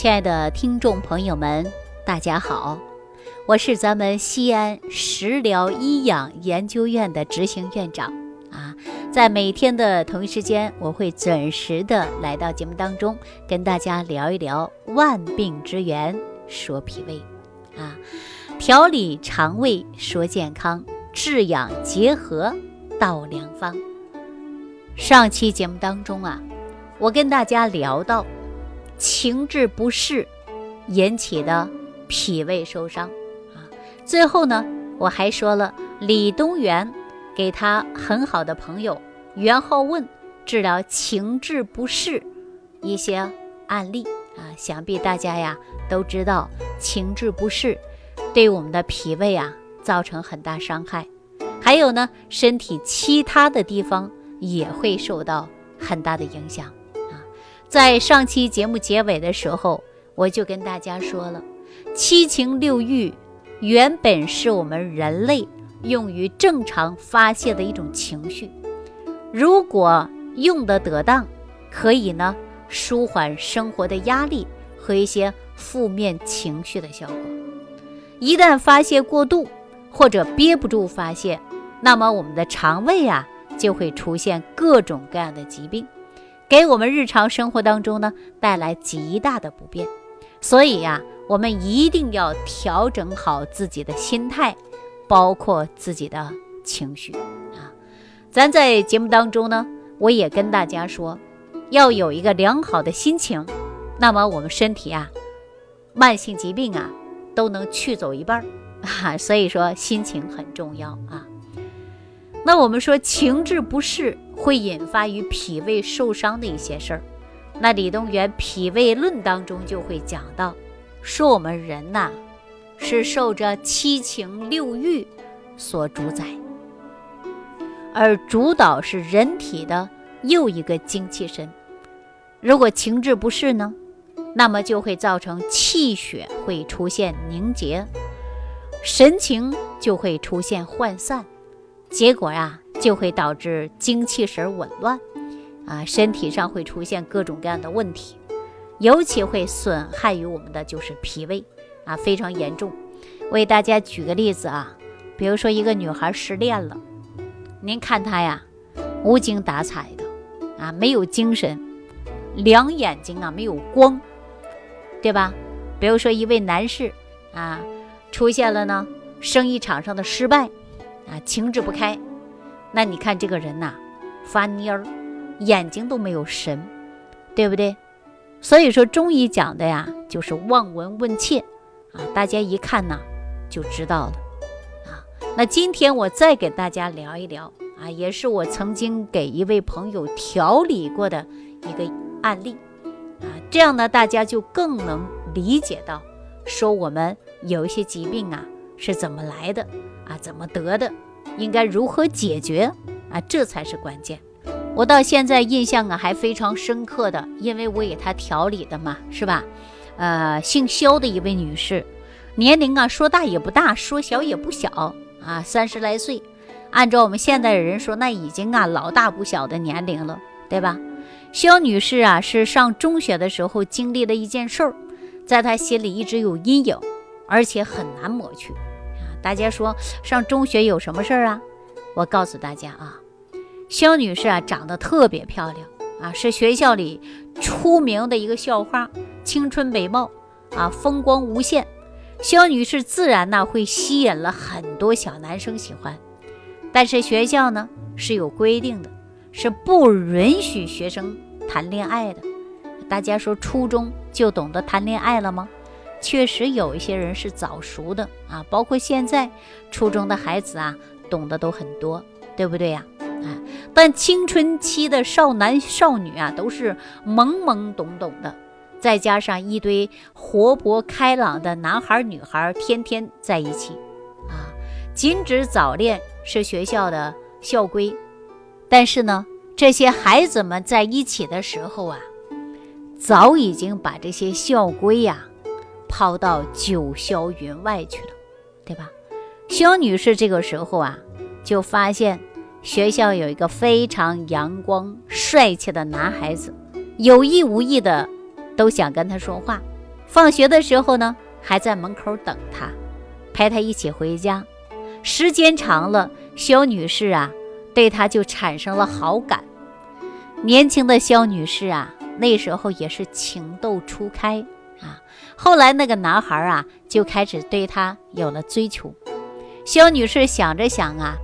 亲爱的听众朋友们，大家好，我是咱们西安食疗医养研究院的执行院长啊，在每天的同一时间，我会准时的来到节目当中，跟大家聊一聊万病之源，说脾胃啊，调理肠胃说健康，治养结合道良方。上期节目当中啊，我跟大家聊到。情志不适引起的脾胃受伤。啊，最后呢，我还说了李东垣给他很好的朋友袁浩问治疗情志不适一些案例。啊，想必大家呀都知道情志不适对我们的脾胃啊造成很大伤害，还有呢，身体其他的地方也会受到很大的影响。在上期节目结尾的时候，我就跟大家说了，七情六欲原本是我们人类用于正常发泄的一种情绪，如果用得得当，可以呢舒缓生活的压力和一些负面情绪的效果。一旦发泄过度或者憋不住发泄，那么我们的肠胃啊就会出现各种各样的疾病。给我们日常生活当中呢带来极大的不便，所以呀，我们一定要调整好自己的心态，包括自己的情绪啊。咱在节目当中呢，我也跟大家说，要有一个良好的心情，那么我们身体啊，慢性疾病啊都能去走一半儿 啊。所以说，心情很重要啊。那我们说情志不适。会引发于脾胃受伤的一些事儿，那李东垣《脾胃论》当中就会讲到，说我们人呐，是受着七情六欲所主宰，而主导是人体的又一个精气神。如果情志不适呢，那么就会造成气血会出现凝结，神情就会出现涣散，结果呀。就会导致精气神紊乱，啊，身体上会出现各种各样的问题，尤其会损害于我们的就是脾胃，啊，非常严重。为大家举个例子啊，比如说一个女孩失恋了，您看她呀，无精打采的，啊，没有精神，两眼睛啊没有光，对吧？比如说一位男士啊，出现了呢生意场上的失败，啊，情志不开。那你看这个人呐，发蔫儿，眼睛都没有神，对不对？所以说中医讲的呀，就是望闻问切啊，大家一看呢就知道了啊。那今天我再给大家聊一聊啊，也是我曾经给一位朋友调理过的一个案例啊，这样呢大家就更能理解到，说我们有一些疾病啊是怎么来的啊，怎么得的。应该如何解决啊？这才是关键。我到现在印象啊还非常深刻的，因为我给她调理的嘛，是吧？呃，姓肖的一位女士，年龄啊说大也不大，说小也不小啊，三十来岁。按照我们现代人说，那已经啊老大不小的年龄了，对吧？肖女士啊是上中学的时候经历了一件事儿，在她心里一直有阴影，而且很难抹去。大家说上中学有什么事儿啊？我告诉大家啊，肖女士啊长得特别漂亮啊，是学校里出名的一个校花，青春美貌啊，风光无限。肖女士自然呢会吸引了很多小男生喜欢，但是学校呢是有规定的，是不允许学生谈恋爱的。大家说初中就懂得谈恋爱了吗？确实有一些人是早熟的啊，包括现在初中的孩子啊，懂得都很多，对不对呀？啊，但青春期的少男少女啊，都是懵懵懂懂的，再加上一堆活泼开朗的男孩女孩天天在一起啊，禁止早恋是学校的校规，但是呢，这些孩子们在一起的时候啊，早已经把这些校规呀。抛到九霄云外去了，对吧？肖女士这个时候啊，就发现学校有一个非常阳光帅气的男孩子，有意无意的都想跟他说话放学的时候呢，还在门口等他，陪他一起回家。时间长了，肖女士啊，对他就产生了好感。年轻的肖女士啊，那时候也是情窦初开。后来那个男孩啊，就开始对她有了追求。肖女士想着想啊，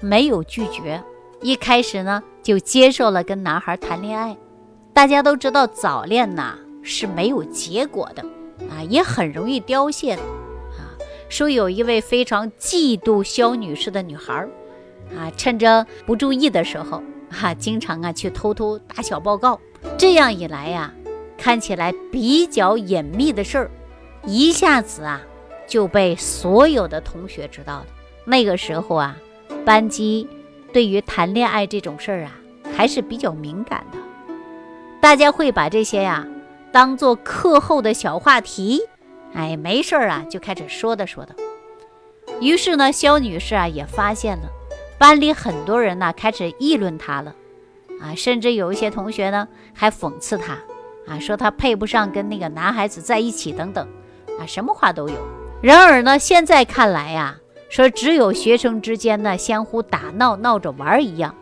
没有拒绝。一开始呢，就接受了跟男孩谈恋爱。大家都知道，早恋呐是没有结果的啊，也很容易凋谢啊。说有一位非常嫉妒肖女士的女孩啊，趁着不注意的时候啊，经常啊去偷偷打小报告。这样一来呀，看起来比较隐秘的事儿，一下子啊就被所有的同学知道了。那个时候啊，班级。对于谈恋爱这种事儿啊，还是比较敏感的，大家会把这些呀当做课后的小话题，哎，没事儿啊就开始说的说的。于是呢，肖女士啊也发现了，班里很多人呢开始议论她了，啊，甚至有一些同学呢还讽刺她，啊，说她配不上跟那个男孩子在一起等等，啊，什么话都有。然而呢，现在看来呀。说只有学生之间呢相互打闹闹着玩一样，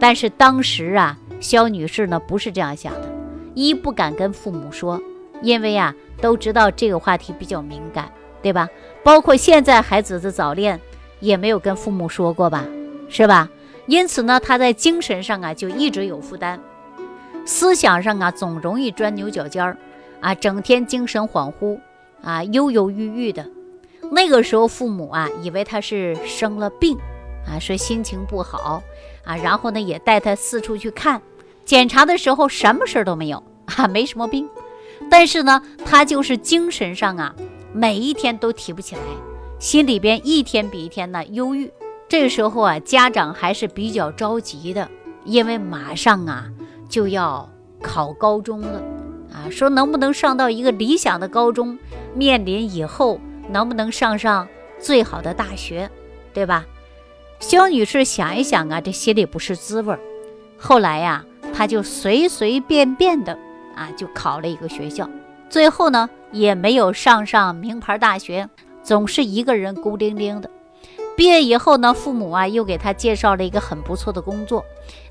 但是当时啊，肖女士呢不是这样想的，一不敢跟父母说，因为啊都知道这个话题比较敏感，对吧？包括现在孩子的早恋也没有跟父母说过吧，是吧？因此呢，她在精神上啊就一直有负担，思想上啊总容易钻牛角尖儿，啊，整天精神恍惚，啊，忧忧郁郁的。那个时候，父母啊以为他是生了病，啊说心情不好，啊然后呢也带他四处去看，检查的时候什么事儿都没有，啊没什么病，但是呢他就是精神上啊每一天都提不起来，心里边一天比一天呢忧郁。这个时候啊家长还是比较着急的，因为马上啊就要考高中了，啊说能不能上到一个理想的高中，面临以后。能不能上上最好的大学，对吧？肖女士想一想啊，这心里不是滋味儿。后来呀，她就随随便便的啊，就考了一个学校，最后呢，也没有上上名牌大学，总是一个人孤零零的。毕业以后呢，父母啊又给她介绍了一个很不错的工作，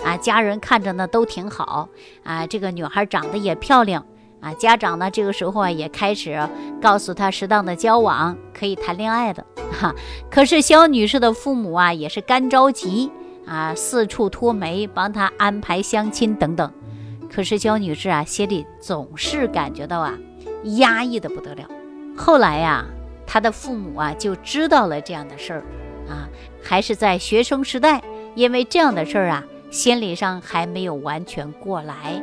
啊，家人看着呢都挺好，啊，这个女孩长得也漂亮。啊，家长呢这个时候啊也开始告诉他适当的交往可以谈恋爱的 哈。可是肖女士的父母啊也是干着急啊，四处托媒帮她安排相亲等等。可是肖女士啊心里总是感觉到啊压抑的不得了。后来呀，她的父母啊就知道了这样的事儿啊，还是在学生时代，因为这样的事儿啊，心理上还没有完全过来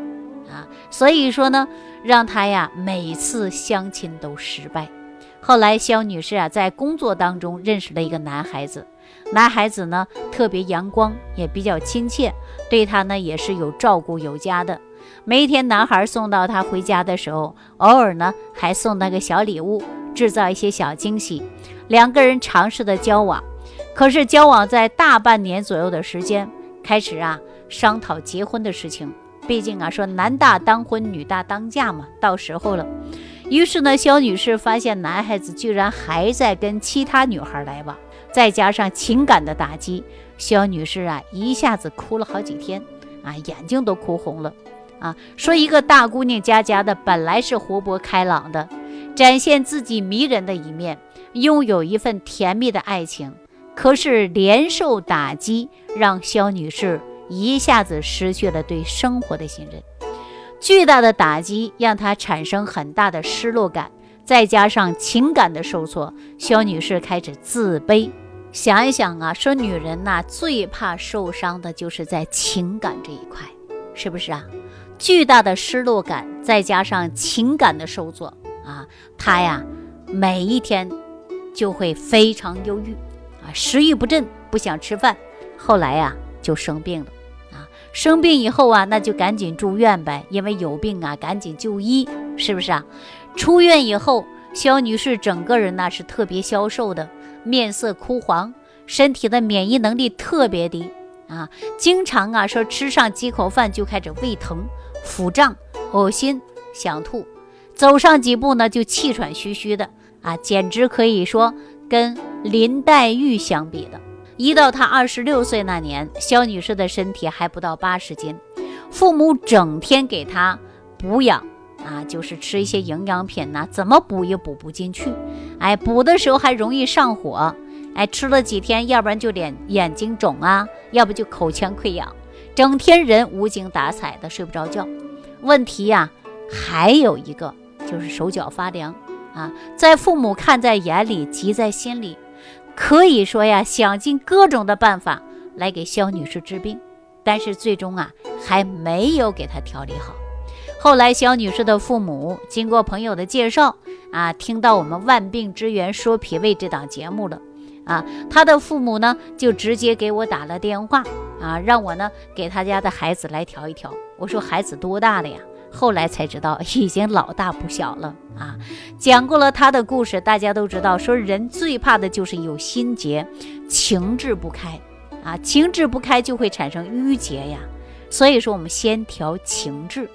啊，所以说呢。让她呀每次相亲都失败。后来肖女士啊在工作当中认识了一个男孩子，男孩子呢特别阳光，也比较亲切，对她呢也是有照顾有加的。每一天男孩送到她回家的时候，偶尔呢还送那个小礼物，制造一些小惊喜。两个人尝试的交往，可是交往在大半年左右的时间，开始啊商讨结婚的事情。毕竟啊，说男大当婚，女大当嫁嘛，到时候了。于是呢，肖女士发现男孩子居然还在跟其他女孩来往，再加上情感的打击，肖女士啊一下子哭了好几天，啊，眼睛都哭红了。啊，说一个大姑娘家家的，本来是活泼开朗的，展现自己迷人的一面，拥有一份甜蜜的爱情，可是连受打击，让肖女士。一下子失去了对生活的信任，巨大的打击让她产生很大的失落感，再加上情感的受挫，肖女士开始自卑。想一想啊，说女人呐最怕受伤的就是在情感这一块，是不是啊？巨大的失落感再加上情感的受挫啊，她呀每一天就会非常忧郁，食欲不振，不想吃饭，后来呀就生病了。啊生病以后啊，那就赶紧住院呗，因为有病啊，赶紧就医，是不是啊？出院以后，肖女士整个人呢是特别消瘦的，面色枯黄，身体的免疫能力特别低啊，经常啊说吃上几口饭就开始胃疼、腹胀、恶心、想吐，走上几步呢就气喘吁吁的啊，简直可以说跟林黛玉相比的。一到她二十六岁那年，肖女士的身体还不到八十斤，父母整天给她补养啊，就是吃一些营养品呐，怎么补也补不进去，哎，补的时候还容易上火，哎，吃了几天，要不然就脸眼睛肿啊，要不就口腔溃疡，整天人无精打采的，睡不着觉。问题呀，还有一个就是手脚发凉啊，在父母看在眼里，急在心里。可以说呀，想尽各种的办法来给肖女士治病，但是最终啊还没有给她调理好。后来肖女士的父母经过朋友的介绍啊，听到我们《万病之源说脾胃》这档节目了啊，她的父母呢就直接给我打了电话啊，让我呢给他家的孩子来调一调。我说孩子多大了呀？后来才知道，已经老大不小了啊！讲过了他的故事，大家都知道，说人最怕的就是有心结，情志不开啊，情志不开就会产生郁结呀。所以说，我们先调情志。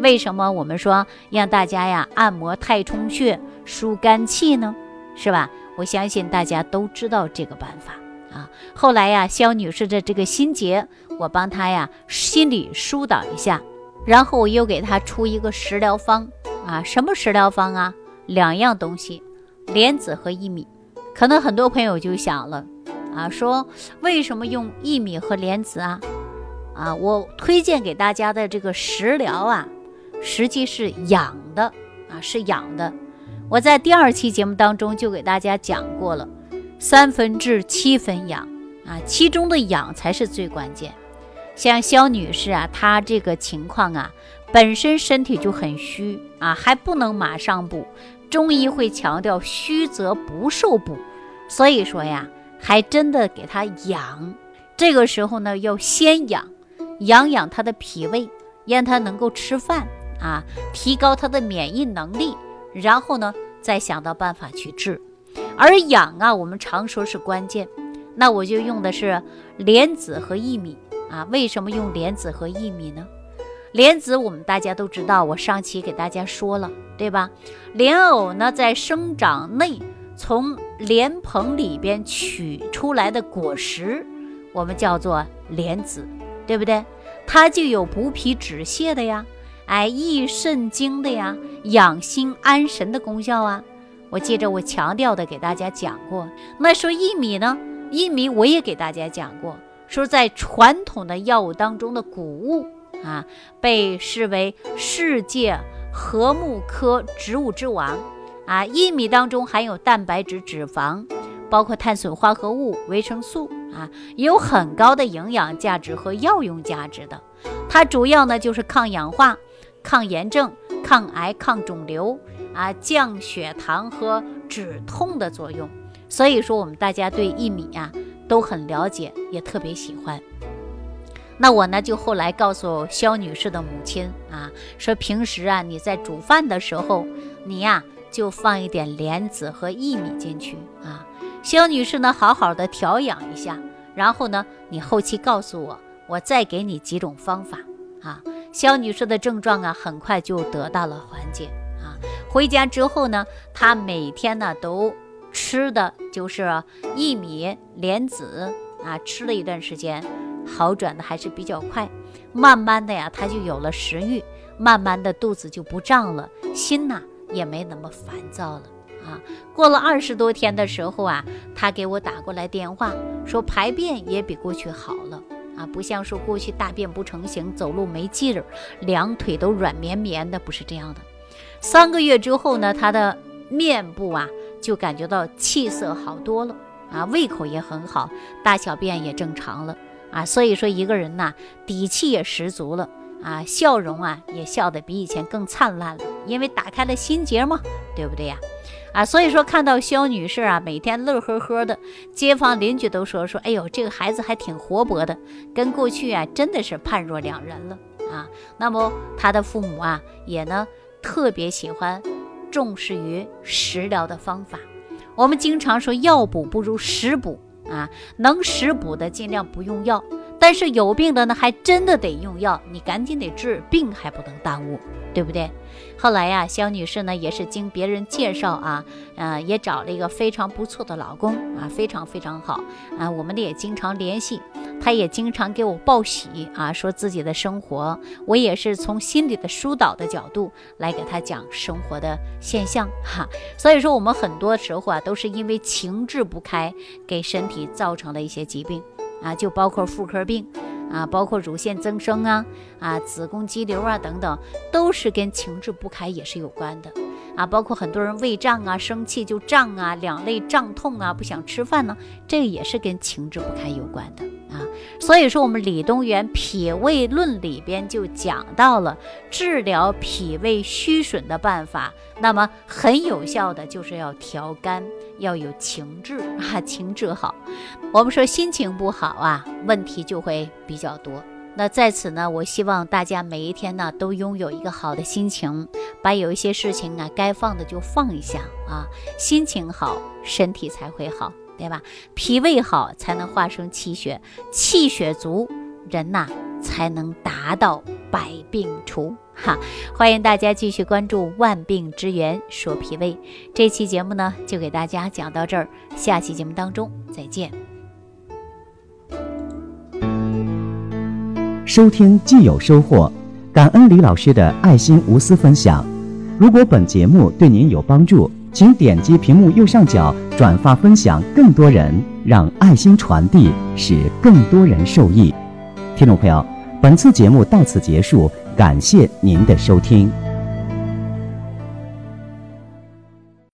为什么我们说让大家呀按摩太冲穴、疏肝气呢？是吧？我相信大家都知道这个办法啊。后来呀，肖女士的这个心结，我帮她呀心里疏导一下。然后我又给他出一个食疗方啊，什么食疗方啊？两样东西，莲子和薏米。可能很多朋友就想了啊，说为什么用薏米和莲子啊？啊，我推荐给大家的这个食疗啊，实际是养的啊，是养的。我在第二期节目当中就给大家讲过了，三分治七分养啊，其中的养才是最关键。像肖女士啊，她这个情况啊，本身身体就很虚啊，还不能马上补。中医会强调虚则不受补，所以说呀，还真的给她养。这个时候呢，要先养，养养她的脾胃，让她能够吃饭啊，提高她的免疫能力，然后呢，再想到办法去治。而养啊，我们常说是关键，那我就用的是莲子和薏米。啊，为什么用莲子和薏米呢？莲子我们大家都知道，我上期给大家说了，对吧？莲藕呢，在生长内从莲蓬里边取出来的果实，我们叫做莲子，对不对？它就有补脾止泻的呀，哎，益肾精的呀，养心安神的功效啊。我接着我强调的给大家讲过。那说薏米呢？薏米我也给大家讲过。说在传统的药物当中的谷物啊，被视为世界禾木科植物之王啊。薏米当中含有蛋白质、脂肪，包括碳水化合物、维生素啊，有很高的营养价值和药用价值的。它主要呢就是抗氧化、抗炎症、抗癌、抗肿瘤啊，降血糖和止痛的作用。所以说，我们大家对薏米啊。都很了解，也特别喜欢。那我呢，就后来告诉肖女士的母亲啊，说平时啊，你在煮饭的时候，你呀就放一点莲子和薏米进去啊。肖女士呢，好好的调养一下，然后呢，你后期告诉我，我再给你几种方法啊。肖女士的症状啊，很快就得到了缓解啊。回家之后呢，她每天呢都。吃的就是薏米、莲子啊，吃了一段时间，好转的还是比较快。慢慢的呀，他就有了食欲，慢慢的肚子就不胀了，心呐也没那么烦躁了啊。过了二十多天的时候啊，他给我打过来电话，说排便也比过去好了啊，不像说过去大便不成形，走路没劲儿，两腿都软绵绵的，不是这样的。三个月之后呢，他的面部啊。就感觉到气色好多了啊，胃口也很好，大小便也正常了啊，所以说一个人呐，底气也十足了啊，笑容啊也笑得比以前更灿烂了，因为打开了心结嘛，对不对呀？啊，所以说看到肖女士啊，每天乐呵呵的，街坊邻居都说说，哎呦，这个孩子还挺活泼的，跟过去啊真的是判若两人了啊。那么她的父母啊，也呢特别喜欢。重视于食疗的方法，我们经常说药补不如食补啊，能食补的尽量不用药，但是有病的呢，还真的得用药，你赶紧得治，病还不能耽误，对不对？后来呀，肖女士呢也是经别人介绍啊，呃，也找了一个非常不错的老公啊，非常非常好啊，我们呢也经常联系，他也经常给我报喜啊，说自己的生活，我也是从心理的疏导的角度来给他讲生活的现象哈。所以说，我们很多时候啊，都是因为情志不开，给身体造成了一些疾病啊，就包括妇科病。啊，包括乳腺增生啊，啊，子宫肌瘤啊等等，都是跟情志不开也是有关的。啊，包括很多人胃胀啊，生气就胀啊，两肋胀痛啊，不想吃饭呢，这个也是跟情志不开有关的啊。所以说，我们李东垣《脾胃论》里边就讲到了治疗脾胃虚损的办法，那么很有效的就是要调肝。要有情志 啊，情志好。我们说心情不好啊，问题就会比较多。那在此呢，我希望大家每一天呢都拥有一个好的心情，把有一些事情啊该放的就放一下啊。心情好，身体才会好，对吧？脾胃好才能化生气血，气血足，人呐才能达到百病除。哈，欢迎大家继续关注《万病之源说脾胃》这期节目呢，就给大家讲到这儿。下期节目当中再见。收听既有收获，感恩李老师的爱心无私分享。如果本节目对您有帮助，请点击屏幕右上角转发分享，更多人让爱心传递，使更多人受益。听众朋友，本次节目到此结束。感谢您的收听。